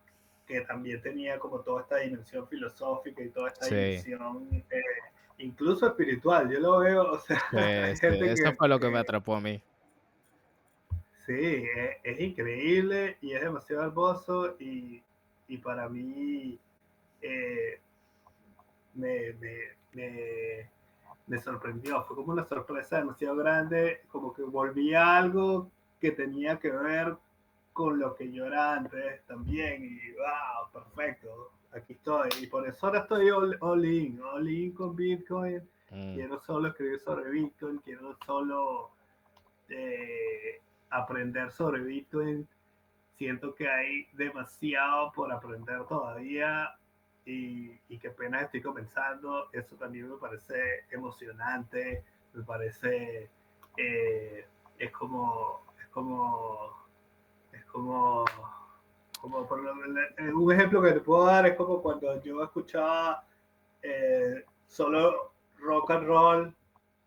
que también tenía como toda esta dimensión filosófica y toda esta dimensión eh, incluso espiritual. Yo lo veo, o sea, [laughs] eso fue lo que, me atrapó a mí. Sí, es, increíble y es demasiado hermoso y, y para mí eh, me, me, me, sorprendió. Fue como una sorpresa demasiado grande, como que volví a algo que tenía que ver con lo que yo era antes también y wow, perfecto, aquí estoy. Y por eso ahora estoy all, in, all in con Bitcoin. Mm. Quiero solo escribir sobre Bitcoin, quiero solo eh, aprender sobre Bitcoin. Siento que hay demasiado por aprender todavía y, y que apenas estoy comenzando. Eso también me parece emocionante, me parece, eh, es como, es como, es como, como por un ejemplo que te puedo dar es como cuando yo escuchaba eh, solo rock and roll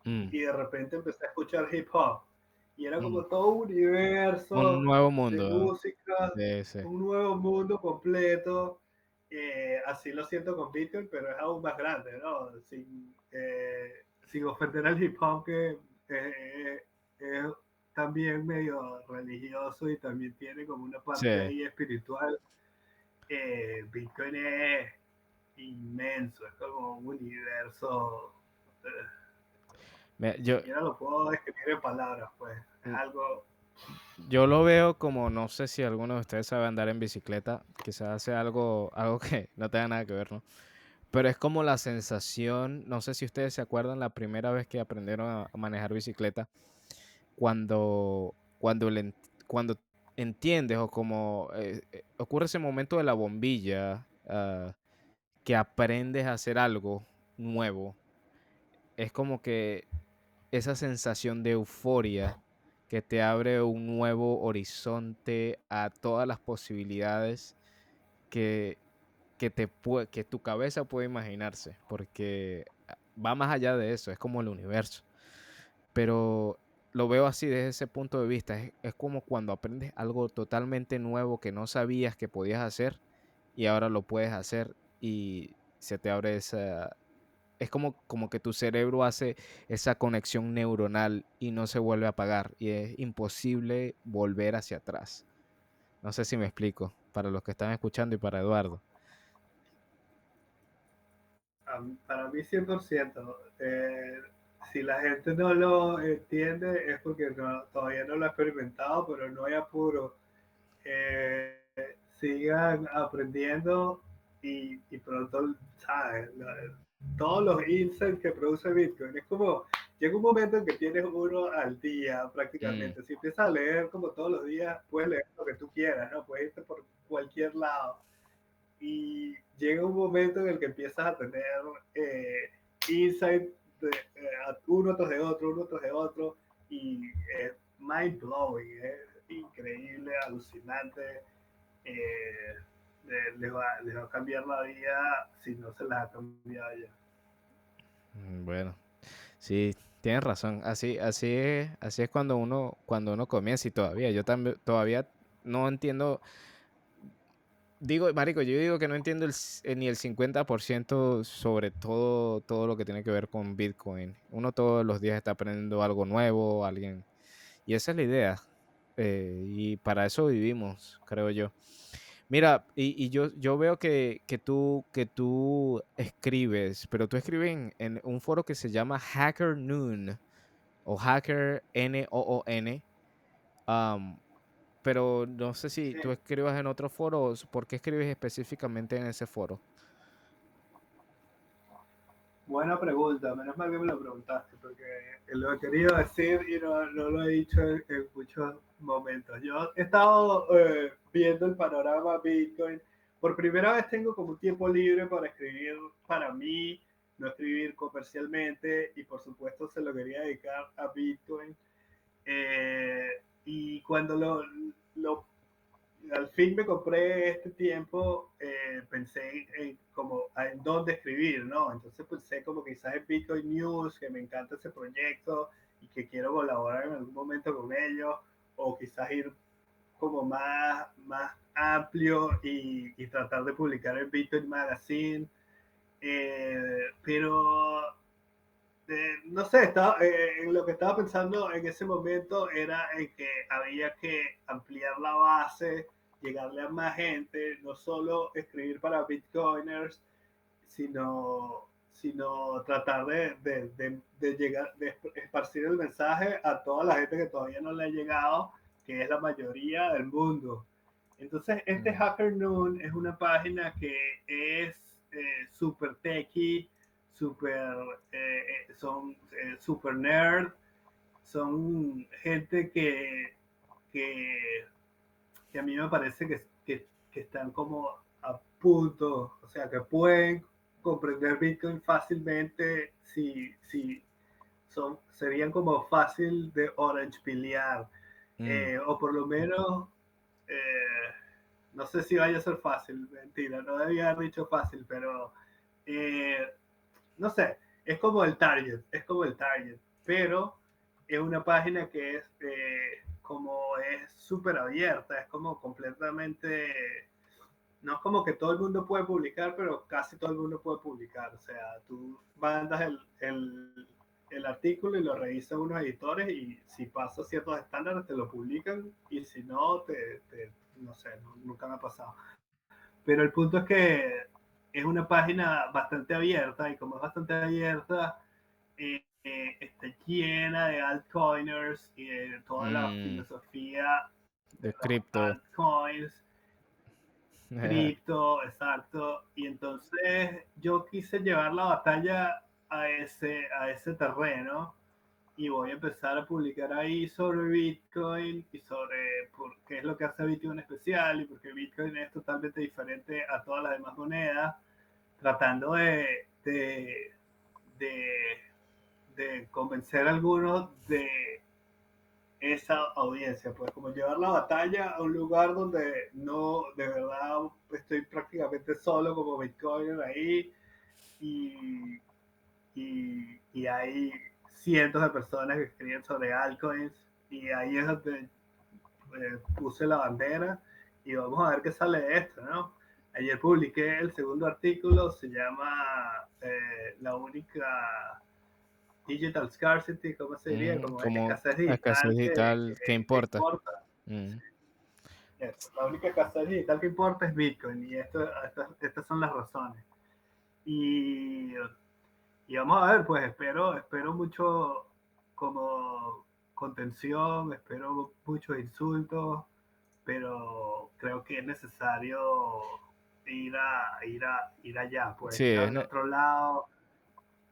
mm. y de repente empecé a escuchar hip hop y era como mm. todo un universo un nuevo mundo de música, un nuevo mundo completo eh, así lo siento con Bitcoin, pero es aún más grande, ¿no? Sin, eh, sin ofender al hip hop, que eh, es también medio religioso y también tiene como una parte ahí espiritual. Bitcoin es inmenso, es como un universo. yo, yo no lo puedo describir en palabras, pues. Es mm. algo yo lo veo como, no sé si alguno de ustedes sabe andar en bicicleta, quizás hace algo, algo que no tenga nada que ver, ¿no? Pero es como la sensación, no sé si ustedes se acuerdan la primera vez que aprendieron a, manejar bicicleta, cuando, cuando, cuando entiendes o como eh, eh, ocurre ese momento de la bombilla, ah, que aprendes a hacer algo nuevo, es como que esa sensación de euforia que te abre un nuevo horizonte a todas las posibilidades que, que, te que tu cabeza puede imaginarse, porque ah, va más allá de eso, es como el universo. Pero lo veo así desde ese punto de vista, es, es como cuando aprendes algo totalmente nuevo que no sabías que podías hacer y ahora lo puedes hacer y se te abre esa, es como, como que tu cerebro hace esa conexión neuronal y no se vuelve a apagar y es imposible volver hacia atrás. No sé si me explico, para los que están escuchando y para Eduardo. Para mí 100%. Eh, si la gente no lo entiende es porque todavía no lo ha experimentado, pero no hay apuro. Eh, sigan aprendiendo y, y pronto, ¿sabes? Todos los insights que produce Bitcoin. Es como, llega un momento en que tienes uno al día prácticamente. Mm. Si empiezas a leer como todos los días, puedes leer lo que tú quieras, ¿no? Puedes irte por cualquier lado. Y llega un momento en el que empiezas a tener eh, insights de, eh, uno tras de otro, uno tras de otro. Y es mind blowing, es increíble, alucinante. Eh, les va, a cambiar la vida si no se las ha cambiado ya. Mm, bueno, sí, tienes razón. Así, así es, así es cuando uno, cuando uno comienza y todavía, yo también todavía no entiendo. Digo, Marico, yo digo que no entiendo el, eh, ni el 50% sobre todo, todo lo que tiene que ver con Bitcoin. Uno todos los días está aprendiendo algo nuevo, alguien. Y esa es la idea. Eh, y para eso vivimos, creo yo. Mira, y, yo, yo veo que, tú, que tú escribes, pero tú escribes en, un foro que se llama Hacker Noon o Hacker N-O-O-N. pero no sé si tú escribas en otro foro, ¿por qué escribes específicamente en ese foro? Buena pregunta, menos mal que me lo preguntaste, porque lo he querido decir y no, lo he dicho en, muchos momentos. Yo he estado eh, viendo el panorama Bitcoin. Por primera vez tengo como tiempo libre para escribir para mí, no escribir comercialmente y por supuesto se lo quería dedicar a Bitcoin. Eh, y cuando lo, lo al fin me compré este tiempo, eh, pensé en, como en dónde escribir, ¿no? Entonces pensé como quizás en Bitcoin News, que me encanta ese proyecto y que quiero colaborar en algún momento con ellos, o quizás ir como más, más amplio y, tratar de publicar en Bitcoin Magazine. Eh, pero no sé, estaba, eh, en lo que estaba pensando en ese momento era en que había que ampliar la base, llegarle a más gente, no solo escribir para bitcoiners, sino, sino tratar de, de, de, llegar, de esparcir el mensaje a toda la gente que todavía no le ha llegado, que es la mayoría del mundo. Entonces, este mm. Hacker Noon es una página que es eh, super techy, super, eh, eh, son super nerd, son gente que, que, que, a mí me parece que, que, que están como a punto, o sea, que pueden comprender Bitcoin fácilmente si, si son, serían como fácil de orange piliar, mm. eh, o por lo menos, eh, no sé si vaya a ser fácil, mentira, no debía haber dicho fácil, pero eh, no sé, es como el target, es como el target, pero es una página que es como es súper abierta, es como completamente no es como que todo el mundo puede publicar, pero casi todo el mundo puede publicar. O sea, tú mandas el, el, el artículo y lo revisan unos editores y si pasa ciertos estándares te lo publican y si no, te, no sé, nunca me ha pasado. Pero el punto es que es una página bastante abierta y como es bastante abierta, eh, eh, está llena de altcoiners y de toda la mm. filosofía de cripto. Altcoins [laughs] cripto, exacto. Y entonces yo quise llevar la batalla a ese, a ese terreno y voy a empezar a publicar ahí sobre Bitcoin y sobre por qué es lo que hace Bitcoin especial y por qué Bitcoin es totalmente diferente a todas las demás monedas, tratando de, de, de, convencer a algunos de esa audiencia, pues como llevar la batalla a un lugar donde no, de verdad, estoy prácticamente solo como Bitcoin ahí y, y, hay cientos de personas que escriben sobre altcoins y ahí es donde eh, puse la bandera y vamos a ver qué sale de esto, ¿no? Ayer publiqué el segundo artículo, se llama eh, La única digital scarcity, ¿cómo se diría? Mm, como, escasez digital, que, importa. Mm. La única escasez digital que importa es Bitcoin y esto, estas, son las razones. Y, y, vamos a ver, pues espero, espero mucho como contención, espero muchos insultos, pero creo que es necesario ir a ir a ir allá, pues sí, en otro lado.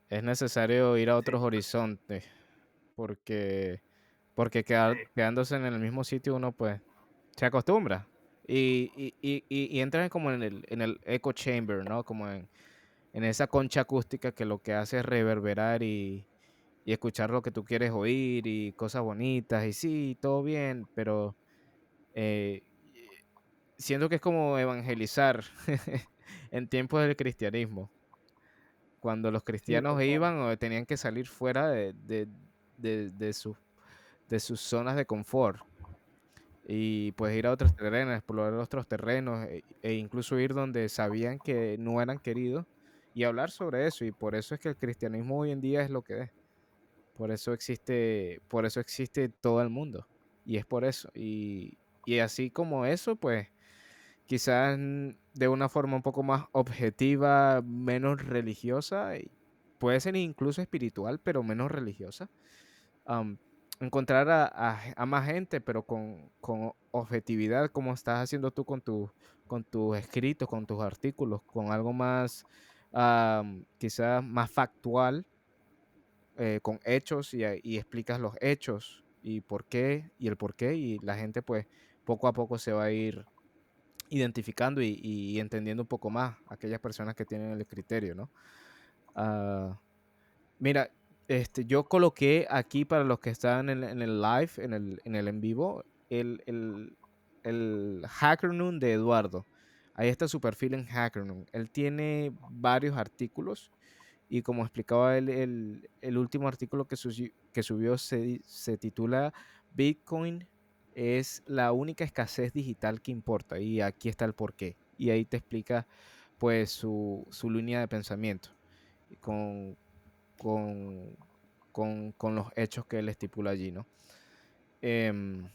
es necesario ir a otros horizontes, porque, porque quedándose en el mismo sitio uno pues se acostumbra. Y, y, y, y entras como en el, en el echo chamber, ¿no? Como en, en esa concha acústica que lo que hace es reverberar y, y escuchar lo que tú quieres oír y cosas bonitas y sí, todo bien, pero eh, siento que es como evangelizar [laughs] en tiempos del cristianismo. Cuando los cristianos iban o tenían que salir fuera de, de, de, de, de sus zonas de confort y pues ir a otros terrenos, explorar otros terrenos e, e, incluso ir donde sabían que no eran queridos y hablar sobre eso y por eso es que el cristianismo hoy en día es lo que es. Por eso existe, por eso existe todo el mundo y es por eso y, y así como eso pues quizás de una forma un poco más objetiva, menos religiosa, puede ser incluso espiritual, pero menos religiosa. encontrar a, más gente, pero con, objetividad, como estás haciendo tú con, tu, con tus escritos, con tus artículos, con algo más, quizás más factual, eh, con hechos y, explicas los hechos y por qué y el por qué y la gente pues poco a poco se va a ir identificando y, entendiendo un poco más aquellas personas que tienen el criterio, ¿no? Ah, mira, este, yo coloqué aquí para los que están en, el live, en el, en el en vivo, el, el, el Hackernoon de Eduardo. Ahí está su perfil en Hackernoon. Él tiene varios artículos y como explicaba él, el, último artículo que, subió se, titula Bitcoin es la única escasez digital que importa y aquí está el porqué. Y ahí te explica pues su, línea de pensamiento con, con, con, con los hechos que él estipula allí, ¿no? Em,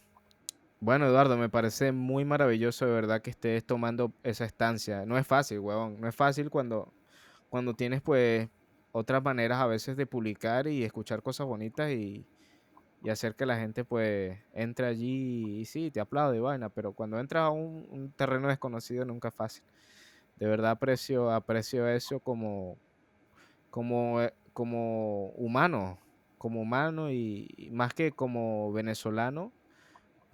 bueno, Eduardo, me parece muy maravilloso de verdad que estés tomando esa estancia. No es fácil, huevón. No es fácil cuando, cuando tienes pues otras maneras a veces de publicar y escuchar cosas bonitas y, y hacer que la gente pues entre allí y sí, te aplaude, vaina, pero cuando entras a un, un terreno desconocido nunca es fácil. De verdad aprecio, aprecio eso como, como, eh, como humano, como humano y, y más que como venezolano,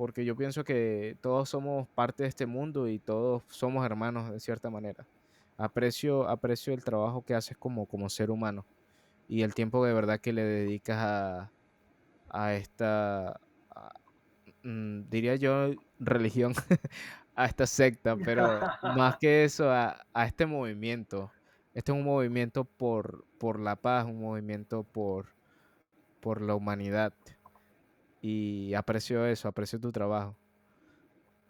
porque yo pienso que todos somos parte de este mundo y todos somos hermanos de cierta manera. Aprecio, aprecio el trabajo que haces como, como ser humano y el tiempo de verdad que le dedicas a, a esta, a- mm, diría yo, religión, [laughs] a esta secta, pero [laughs] más que eso, a, a este movimiento. Este es un movimiento por, por la paz, un movimiento por, por la humanidad. Y aprecio eso, aprecio tu trabajo.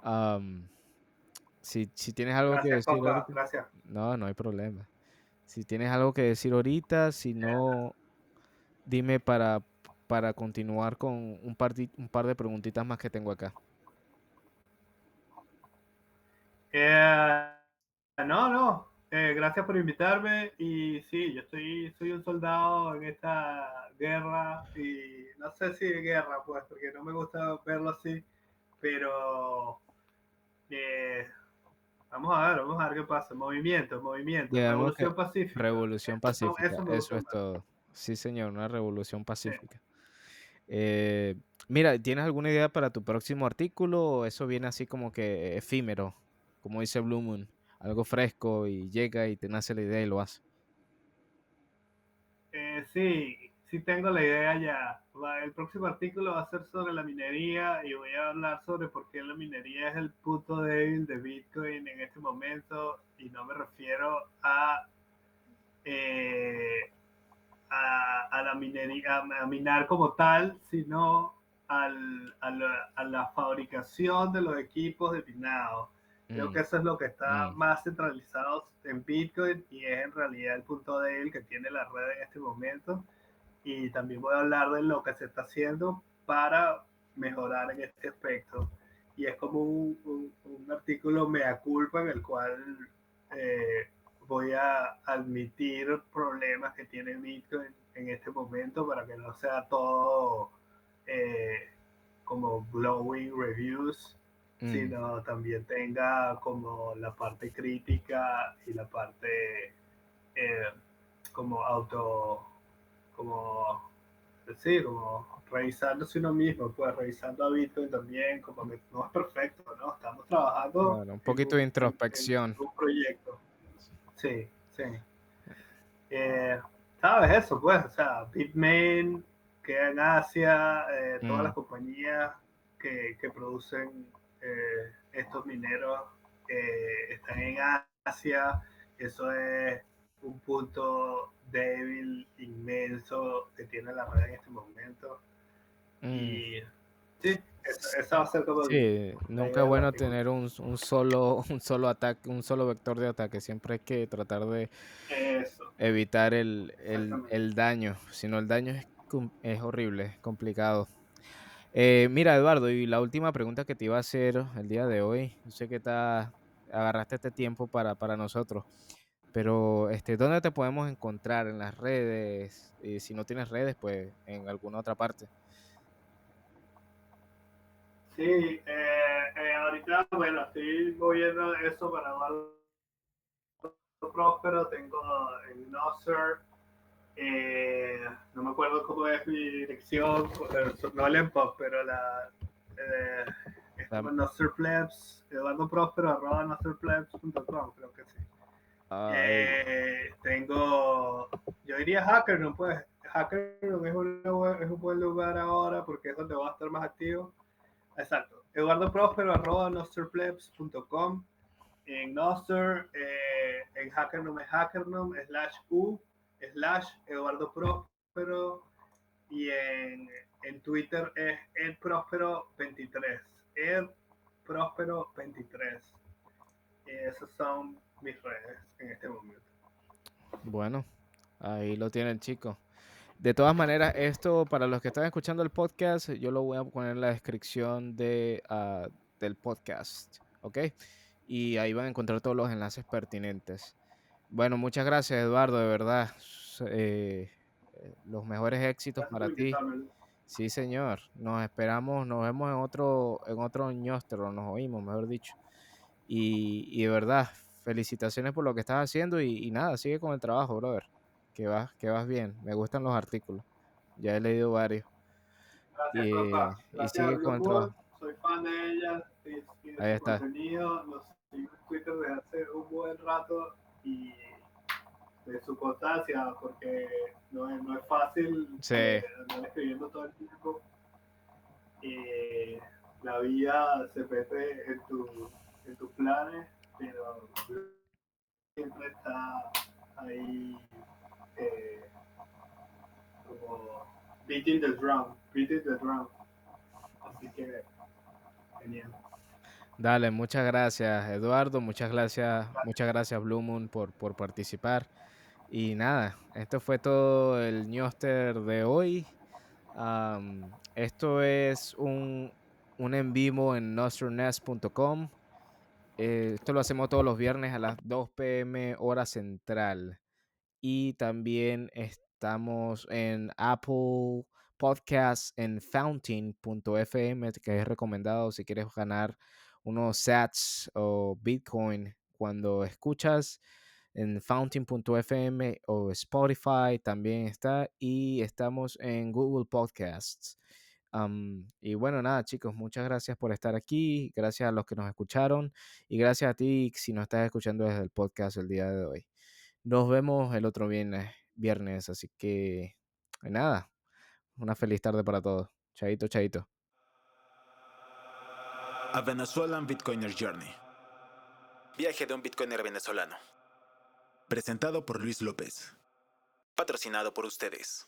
Am, si, si tienes algo que decir Coca, ahorita, gracias. no, no hay problema. Si tienes algo que decir ahorita, si no, dime para, para continuar con un par, de, un par de preguntitas más que tengo acá. Eh, no, no. Eh, gracias por invitarme. Y sí, yo estoy, soy un soldado en esta guerra. Y no sé si guerra, pues, porque no me gusta verlo así. Pero eh, vamos a ver, vamos a ver qué pasa. Movimiento, movimiento. Revolución pacífica. revolución pacífica, eso es más. todo. Sí, señor, una revolución pacífica. Eh, mira, ¿tienes alguna idea para tu próximo artículo o eso viene así como que efímero, como dice Blue Moon, algo fresco y llega y te nace la idea y lo hace? Eh, sí, sí tengo la idea ya. El próximo artículo va a ser sobre la minería y voy a hablar sobre por qué la minería es el punto débil de Bitcoin en este momento y no me refiero a, eh, a, la minería, a, a minar como tal, sino al- a, la, a la fabricación de los equipos de minado. Creo Mm, que eso es lo que está mm. más centralizado en Bitcoin y es en realidad el punto débil que tiene la red en este momento. Y también voy a hablar de lo que se está haciendo para mejorar en este aspecto. Y es como un, un- un artículo mea culpa en el cual eh, voy a admitir problemas que tiene Bitcoin en este momento para que no sea todo eh, como glowing reviews Mm, sino también tenga como la parte crítica y la parte eh, como auto, como, sí, como revisándose uno mismo, pues revisando a Bitcoin también, como que no es perfecto, ¿no? Estamos trabajando Claro, un poquito un- de introspección. en un proyecto. Sí, sí. Eh, ¿Sabes eso? Pues, o sea, Bitmain queda en Asia, eh, todas Mm. las compañías que, que producen eh, estos mineros eh, están en Asia. Eso es un punto débil, inmenso que tiene la red en este momento. Mm, Y sí, eso, eso va a ser como... Sí, nunca es bueno tener un, un solo, [laughs] un solo ataque, un solo vector de ataque. Siempre hay que tratar de Eso, evitar el, el, el daño. Si no, el daño es, es horrible, es complicado. Eh, mira, Eduardo, y la última pregunta que te iba a hacer el día de hoy. Yo sé que ta- agarraste este tiempo para, para nosotros, pero este, ¿dónde te podemos encontrar? ¿En las redes? Y si no tienes redes, pues en alguna otra parte. Sí, eh, eh, ahorita, bueno, estoy moviendo eso para Próspero, tengo en Noster, eh, no me acuerdo cómo es mi dirección, eh, no el pero la, eh, es La- como Noster Plebs, Eduardo Próspero, arroba nosterplebs.com, creo que sí. Eh, tengo, yo diría Hackernum, pues Hackernum es, buen- es un buen lugar ahora porque es donde va a estar más activo. Exacto. Eduardo Próspero, arroba nosterplebs.com. En Noster, eh, en Hackernum es Hackernum, slash U, slash Eduardo Próspero. Y en, en Twitter es Ed Próspero 23. Ed Próspero 23. Y esas son mis redes en este momento. bueno, ahí lo tiene el chico. De todas maneras, esto para los que están escuchando el podcast, yo lo voy a poner en la descripción de, ah, del podcast, ¿ok? Y ahí van a encontrar todos los enlaces pertinentes. Bueno, muchas gracias Eduardo, de verdad. Eh, eh, los mejores éxitos para ti. Sí, señor. Nos esperamos, nos vemos en otro, en otro ñostro, nos oímos, mejor dicho. Y, y, de verdad, felicitaciones por lo que estás haciendo y, y, nada, sigue con el trabajo, brother. Que vas, que vas bien. Me gustan los artículos. Ya he leído varios. Gracias, y, Gracias, y sigue con el trabajo. Soy fan de ella. Y, de Ahí está. Contenido. Los sigo en Twitter desde hace un buen rato y de su constancia, porque no es, no es fácil sí. eh, andar escribiendo todo el tiempo. Eh, la vida se mete en, tu, en tus planes, pero siempre está ahí eh, como beating the drum, beating the drum. Así que genial. Dale, muchas gracias Eduardo, muchas gracias, muchas gracias Blue Moon por, por participar. Y nada, esto fue todo el newster de hoy. Um, esto es un, un en vivo en nostronest.com. Eh, esto lo hacemos todos los viernes a las 2 pm hora central. Y también estamos en Apple Podcasts en fountain.fm, que es recomendado si quieres ganar unos sats o Bitcoin cuando escuchas en fountain.fm o Spotify también está y estamos en Google Podcasts. Um, y bueno, nada chicos, muchas gracias por estar aquí, gracias a los que nos escucharon y gracias a ti si nos estás escuchando desde el podcast el día de hoy. Nos vemos el otro viernes, viernes así que nada, una feliz tarde para todos. Chaito, chaito. A Venezuelan Bitcoiner Journey. Viaje de un Bitcoiner venezolano. Presentado por Luis López. Patrocinado por ustedes.